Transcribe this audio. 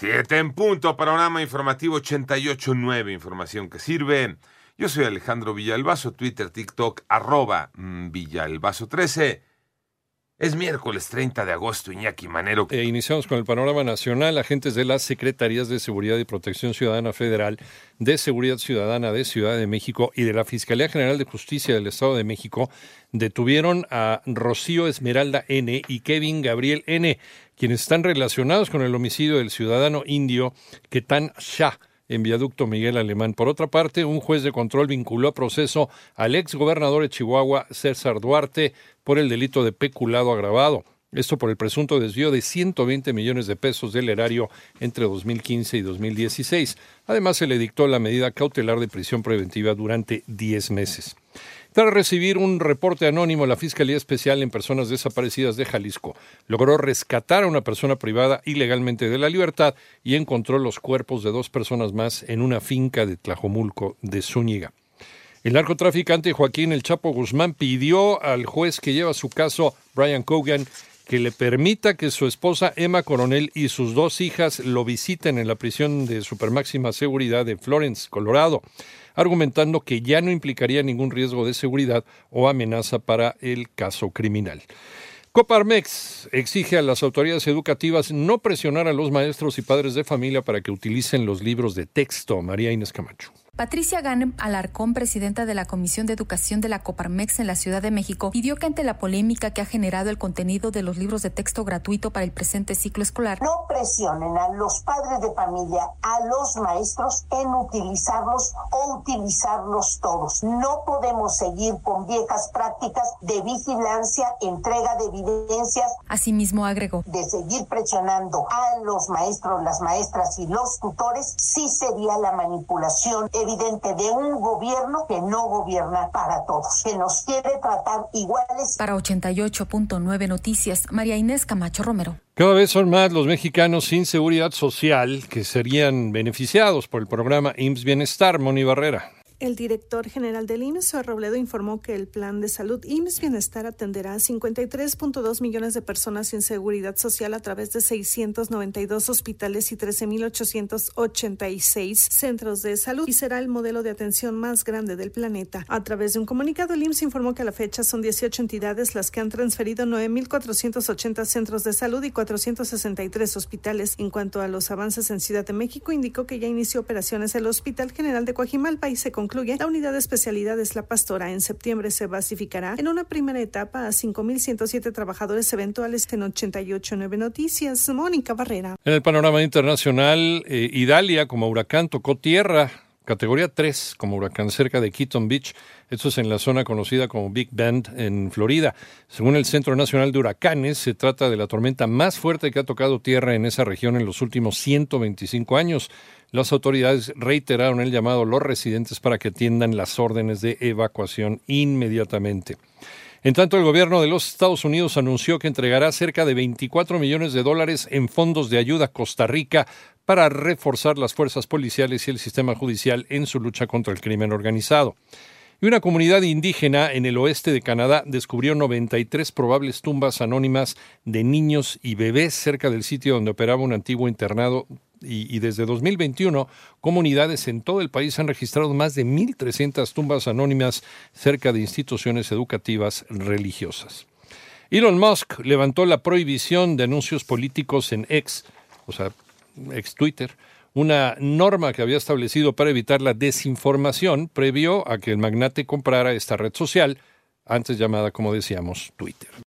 Siete en punto, panorama informativo 88.9, información que sirve. Yo soy Alejandro Villalbazo, Twitter, TikTok, arroba mm, Villalbazo13. Es miércoles 30 de agosto, Iñaki Manero. E iniciamos con el panorama nacional. Agentes de las Secretarías de Seguridad y Protección Ciudadana Federal, de Seguridad Ciudadana de Ciudad de México y de la Fiscalía General de Justicia del Estado de México detuvieron a Rocío Esmeralda N. y Kevin Gabriel N., quienes están relacionados con el homicidio del ciudadano indio Ketan Shah en Viaducto Miguel Alemán. Por otra parte, un juez de control vinculó a proceso al ex gobernador de Chihuahua, César Duarte, por el delito de peculado agravado. Esto por el presunto desvío de 120 millones de pesos del erario entre 2015 y 2016. Además, se le dictó la medida cautelar de prisión preventiva durante 10 meses. Tras recibir un reporte anónimo, la Fiscalía Especial en Personas Desaparecidas de Jalisco logró rescatar a una persona privada ilegalmente de la libertad y encontró los cuerpos de dos personas más en una finca de Tlajomulco de Zúñiga. El narcotraficante Joaquín El Chapo Guzmán pidió al juez que lleva su caso, Brian Cogan, que le permita que su esposa Emma Coronel y sus dos hijas lo visiten en la prisión de supermáxima seguridad de Florence, Colorado argumentando que ya no implicaría ningún riesgo de seguridad o amenaza para el caso criminal. Coparmex exige a las autoridades educativas no presionar a los maestros y padres de familia para que utilicen los libros de texto. María Inés Camacho. Patricia Ganem Alarcón, presidenta de la Comisión de Educación de la Coparmex en la Ciudad de México, pidió que ante la polémica que ha generado el contenido de los libros de texto gratuito para el presente ciclo escolar, no presionen a los padres de familia, a los maestros en utilizarlos o utilizarlos todos. No podemos seguir con viejas prácticas de vigilancia, entrega de evidencias. Asimismo agregó. De seguir presionando a los maestros, las maestras y los tutores, sí sería la manipulación evidente de un gobierno que no gobierna para todos, que nos quiere tratar iguales. Para 88.9 Noticias, María Inés Camacho Romero. Cada vez son más los mexicanos sin seguridad social que serían beneficiados por el programa IMSS Bienestar, Moni Barrera. El director general del IMSS, Robledo, informó que el plan de salud IMSS Bienestar atenderá a 53.2 millones de personas sin seguridad social a través de 692 hospitales y 13.886 centros de salud y será el modelo de atención más grande del planeta. A través de un comunicado, el IMSS informó que a la fecha son 18 entidades las que han transferido 9.480 centros de salud y 463 hospitales. En cuanto a los avances en Ciudad de México, indicó que ya inició operaciones el Hospital General de Coajimalpa y se concluye, la unidad de especialidades La Pastora en septiembre se basificará en una primera etapa a 5.107 trabajadores eventuales en 88.9 Noticias. Mónica Barrera. En el panorama internacional, eh, Idalia como huracán tocó tierra categoría 3 como huracán cerca de Keaton Beach. Esto es en la zona conocida como Big Bend en Florida. Según el Centro Nacional de Huracanes, se trata de la tormenta más fuerte que ha tocado tierra en esa región en los últimos 125 años. Las autoridades reiteraron el llamado a los residentes para que atiendan las órdenes de evacuación inmediatamente. En tanto, el gobierno de los Estados Unidos anunció que entregará cerca de 24 millones de dólares en fondos de ayuda a Costa Rica para reforzar las fuerzas policiales y el sistema judicial en su lucha contra el crimen organizado. Y una comunidad indígena en el oeste de Canadá descubrió 93 probables tumbas anónimas de niños y bebés cerca del sitio donde operaba un antiguo internado y, desde 2021 comunidades en todo el país han registrado más de 1.300 tumbas anónimas cerca de instituciones educativas religiosas. Elon Musk levantó la prohibición de anuncios políticos en o sea, ex Twitter, una norma que había establecido para evitar la desinformación previo a que el magnate comprara esta red social, antes llamada, como decíamos, Twitter.